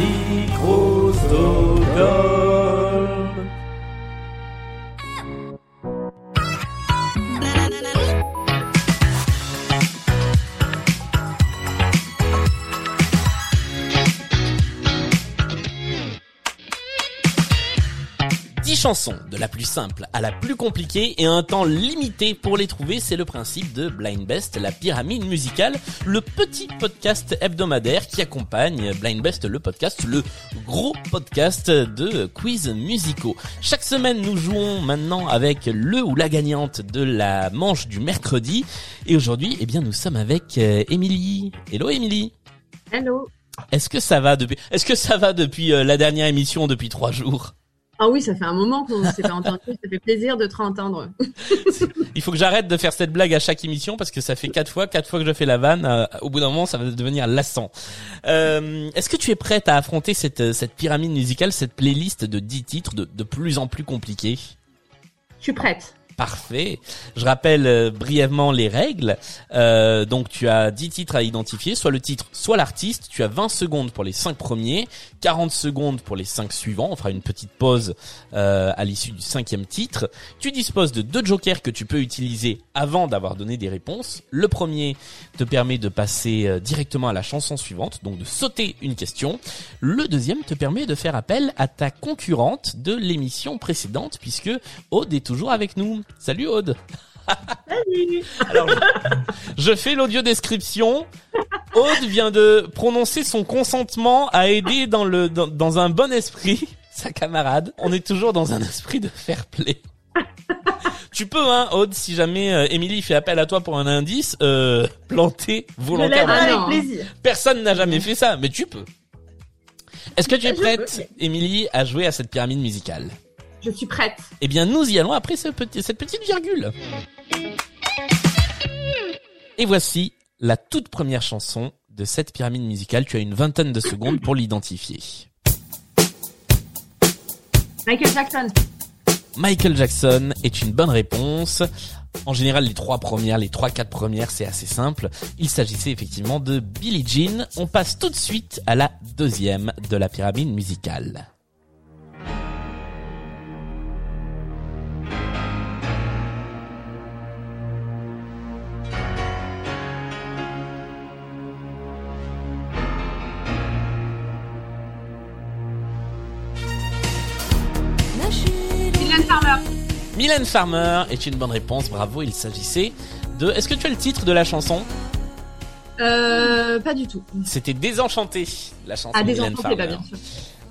Microsoft. 10 chansons, de la plus simple à la plus compliquée et un temps limité pour les trouver, c'est le principe de Blind Best, la pyramide musicale, le petit podcast hebdomadaire qui accompagne Blind Best, le podcast, le gros podcast de quiz musicaux. Chaque semaine, nous jouons maintenant avec le ou la gagnante de la manche du mercredi et aujourd'hui, eh bien, nous sommes avec euh, Émilie. Hello Émilie. Hello. Est-ce que ça va depuis Est-ce que ça va depuis euh, la dernière émission depuis trois jours? Ah oui, ça fait un moment qu'on s'est pas entendu. Ça fait plaisir de te réentendre. Il faut que j'arrête de faire cette blague à chaque émission parce que ça fait quatre fois, quatre fois que je fais la vanne. euh, au bout d'un moment, ça va devenir lassant. Euh, Est-ce que tu es prête à affronter cette, cette pyramide musicale, cette playlist de 10 titres de, de plus en plus compliqués? Je suis prête. Parfait. Je rappelle euh, brièvement les règles. Euh, donc tu as 10 titres à identifier, soit le titre, soit l'artiste. Tu as 20 secondes pour les 5 premiers, 40 secondes pour les 5 suivants. On fera une petite pause euh, à l'issue du cinquième titre. Tu disposes de deux jokers que tu peux utiliser avant d'avoir donné des réponses. Le premier te permet de passer euh, directement à la chanson suivante, donc de sauter une question. Le deuxième te permet de faire appel à ta concurrente de l'émission précédente, puisque Aude est toujours avec nous. Salut Aude Salut. Alors, je, fais l'audio description. Aude vient de prononcer son consentement à aider dans le dans, dans un bon esprit sa camarade. On est toujours dans un esprit de fair play. Tu peux, hein, Aude, si jamais euh, Émilie fait appel à toi pour un indice, euh, planter volontairement. Avec plaisir. Personne n'a jamais fait ça, mais tu peux. Est-ce que tu es prête, Émilie, à jouer à cette pyramide musicale? Je suis prête. Eh bien, nous y allons après ce petit, cette petite virgule. Et voici la toute première chanson de cette pyramide musicale. Tu as une vingtaine de secondes pour l'identifier. Michael Jackson. Michael Jackson est une bonne réponse. En général, les trois premières, les trois, quatre premières, c'est assez simple. Il s'agissait effectivement de Billie Jean. On passe tout de suite à la deuxième de la pyramide musicale. Mylène Farmer est une bonne réponse, bravo, il s'agissait de... Est-ce que tu as le titre de la chanson? Euh, pas du tout. C'était Désenchanté, la chanson Ah, de Mylène enfants, Farmer. pas bien sûr.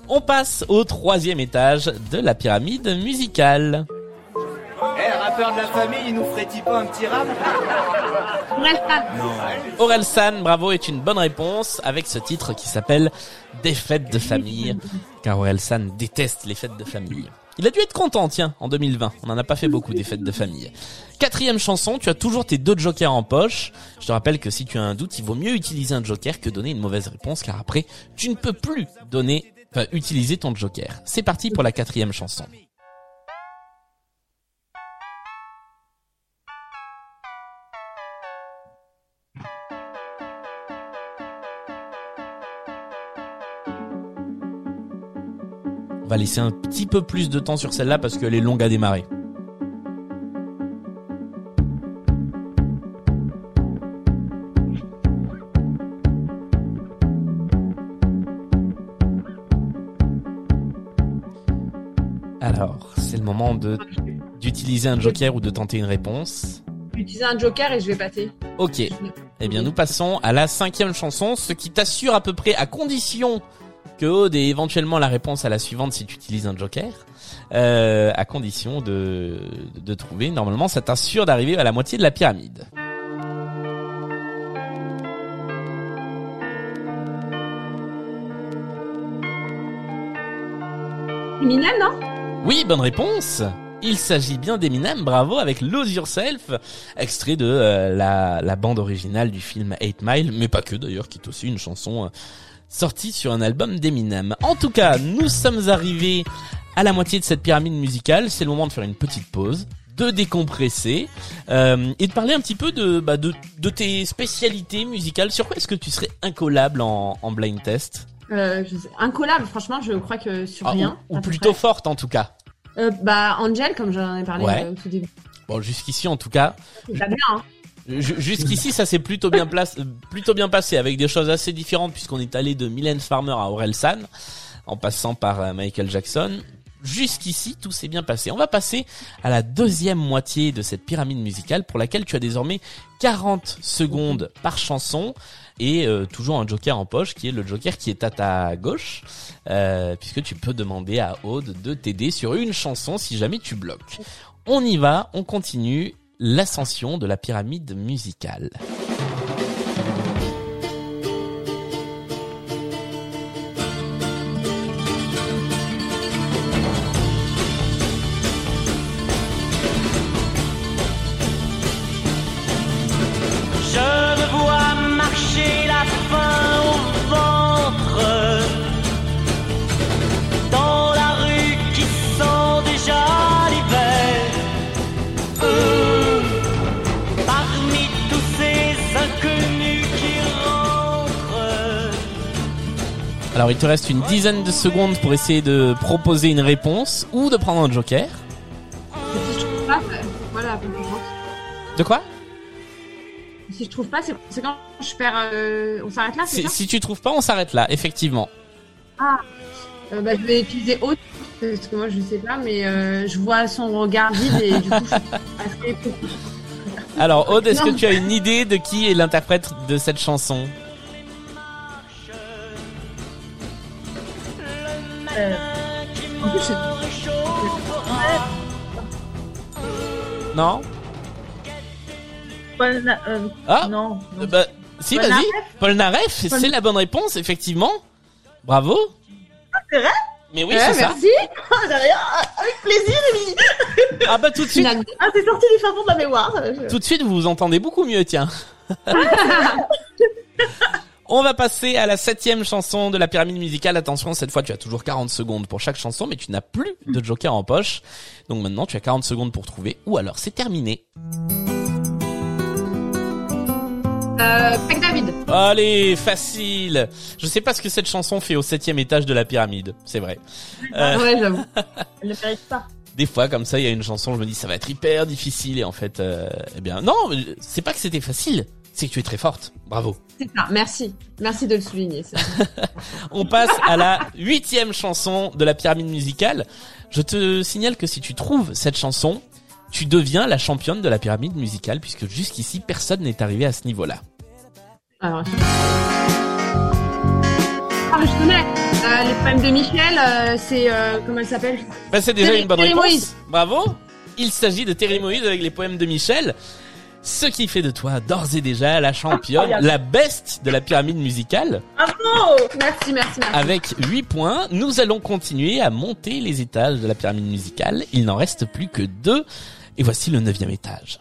On passe au troisième étage de la pyramide musicale. Eh, rappeur de la famille, il nous ferait-il pas un petit rap? Orelsan. Aurel San, bravo, est une bonne réponse avec ce titre qui s'appelle Des fêtes de famille, car Aurel San déteste les fêtes de famille. Il a dû être content, tiens, en 2020. On n'en a pas fait beaucoup des fêtes de famille. Quatrième chanson, tu as toujours tes deux jokers en poche. Je te rappelle que si tu as un doute, il vaut mieux utiliser un joker que donner une mauvaise réponse, car après, tu ne peux plus donner, utiliser ton joker. C'est parti pour la quatrième chanson. Va laisser un petit peu plus de temps sur celle-là parce qu'elle est longue à démarrer. Alors, c'est le moment de d'utiliser un joker ou de tenter une réponse. Utiliser un joker et je vais passer. Ok. Eh bien, nous passons à la cinquième chanson, ce qui t'assure à peu près, à condition Aude ait éventuellement la réponse à la suivante si tu utilises un joker, euh, à condition de, de trouver. Normalement, ça t'assure d'arriver à la moitié de la pyramide. Eminem, non? Oui, bonne réponse. Il s'agit bien d'Eminem, bravo, avec Lose Yourself, extrait de euh, la, la bande originale du film 8 Mile, mais pas que d'ailleurs, qui est aussi une chanson euh, sortie sur un album d'Eminem. En tout cas, nous sommes arrivés à la moitié de cette pyramide musicale, c'est le moment de faire une petite pause, de décompresser euh, et de parler un petit peu de, bah, de, de tes spécialités musicales. Sur quoi est-ce que tu serais incollable en, en blind test Euh, je sais- incollable, franchement, je crois que sur Ah, rien. ou, plutôt près. forte en tout cas. Euh, bah, Angel, comme j'en ai parlé Ouais. euh, au tout début. Bon, jusqu'ici en tout cas, C'est pas bien, hein. Ju- Jusqu'ici, ça s'est plutôt bien place, plutôt bien passé avec des choses assez différentes puisqu'on est allé de Mylène Farmer à Orelsan en passant par euh, Michael Jackson. Jusqu'ici, tout s'est bien passé. On va passer à la deuxième moitié de cette pyramide musicale pour laquelle tu as désormais 40 secondes par chanson et euh, toujours un joker en poche qui est le joker qui est à ta gauche euh, puisque tu peux demander à Aude de t'aider sur une chanson si jamais tu bloques. On y va, on continue l'ascension de la pyramide musicale. Alors il te reste une dizaine de secondes pour essayer de proposer une réponse ou de prendre un joker. Si je trouve pas, voilà. De quoi? Si je trouve pas, c'est quand je perds. euh, on s'arrête là, si, ça? si tu trouves pas, on s'arrête là, effectivement. Euh, bah, Je vais utiliser autre parce que moi je sais pas, mais euh, je vois son regard vide et du coup je suis assez. Alors Aude, est-ce que tu as une idée de qui est l'interprète de cette chanson? Euh, En plus, je- Non Paul Na- euh, Ah non. Non. Bah si, Paul vas-y. Paul Naref, Paul- c'est la bonne réponse, effectivement. Bravo. c'est vrai? Mais oui, Ouais, c'est ça. merci. Ah, ah, avec plaisir, Émilie. Ah bah tout de suite. Ah, c'est sorti du fin fond de la mémoire. Tout de suite, vous vous entendez beaucoup mieux, tiens. On va passer à la septième chanson de la pyramide musicale. Attention, cette fois tu as toujours 40 secondes pour chaque chanson, mais tu n'as plus de joker en poche. Donc maintenant tu as 40 secondes pour trouver, ou alors c'est terminé. Euh, Pec David. Allez, facile. Je sais pas ce que cette chanson fait au septième étage de la pyramide, c'est vrai. Euh, Ouais, j'avoue. Elle ne mérite pas. des fois comme ça, il y a une chanson, je me dis ça va être hyper difficile et en fait, euh, eh bien non, c'est pas que c'était facile, c'est que tu es très forte. Bravo. C'est ça. Merci. Merci de le souligner. ça. On passe à la huitième chanson de la pyramide musicale. Je te signale que si tu trouves cette chanson, tu deviens la championne de la pyramide musicale puisque jusqu'ici personne n'est arrivé à ce niveau-là. Alors, je... Ah, mais je connais. Euh, les poèmes de Michel, euh, c'est euh, comment elle s'appelle? Bah, c'est déjà une bonne réponse. Bravo. Il s'agit de Terry Moïse avec les poèmes de Michel. Ce qui fait de toi d'ores et déjà la championne, la best de la pyramide musicale. Bravo Merci, merci, merci. Avec 8 points, nous allons continuer à monter les étages de la pyramide musicale. Il n'en reste plus que deux. Et voici le neuvième étage.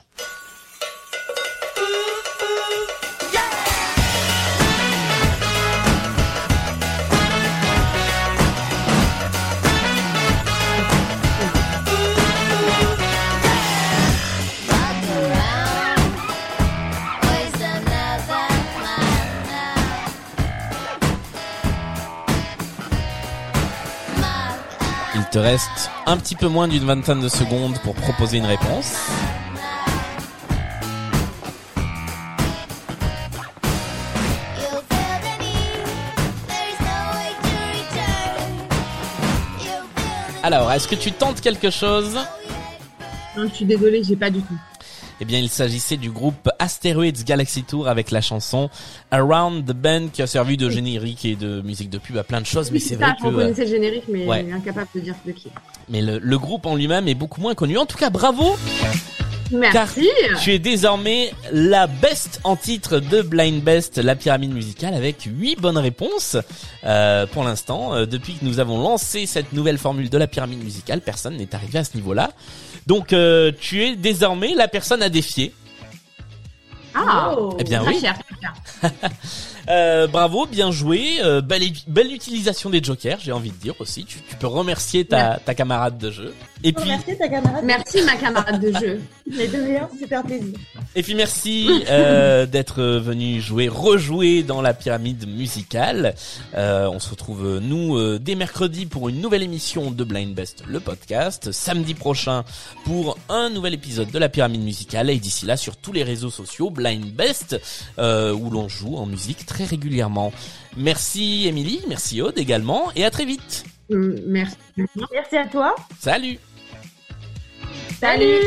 Te reste un petit peu moins d'une vingtaine de secondes pour proposer une réponse. Alors, est-ce que tu tentes quelque chose? Non, je suis désolée, j'ai pas du tout. Eh bien, il s'agissait du groupe Asteroids Galaxy Tour avec la chanson Around the Bend qui a servi de générique et de musique de pub à plein de choses, mais c'est vrai que... euh, reconnaissais le générique, mais Ouais. incapable de dire de qui. Mais le, le groupe en lui-même est beaucoup moins connu. En tout cas, bravo Merci. Tu es désormais la best en titre de Blind Best, la pyramide musicale, avec 8 bonnes réponses. Euh, pour l'instant, euh, depuis que nous avons lancé cette nouvelle formule de la pyramide musicale, personne n'est arrivé à ce niveau-là. Donc, euh, tu es désormais la personne à défier. Ah, Oh. Eh bien très oui. fière. Euh, bravo, bien joué. Euh, belle, belle utilisation des jokers, j'ai envie de dire aussi. Tu, tu peux remercier ta, ta camarade de jeu. Et puis, Merci ta camarade. Merci ma camarade de jeu. Mais de rien, super plaisir. et puis merci euh, d'être venu jouer, rejouer dans la pyramide musicale. Euh, on se retrouve nous euh, dès mercredi pour une nouvelle émission de Blind Best, le podcast. Samedi prochain pour un nouvel épisode de la pyramide musicale. Et d'ici là sur tous les réseaux sociaux Blind Best euh, où l'on joue en musique très très régulièrement. Merci Émilie, merci Aude également et à très vite. Euh, merci. Merci à toi. Salut. Salut.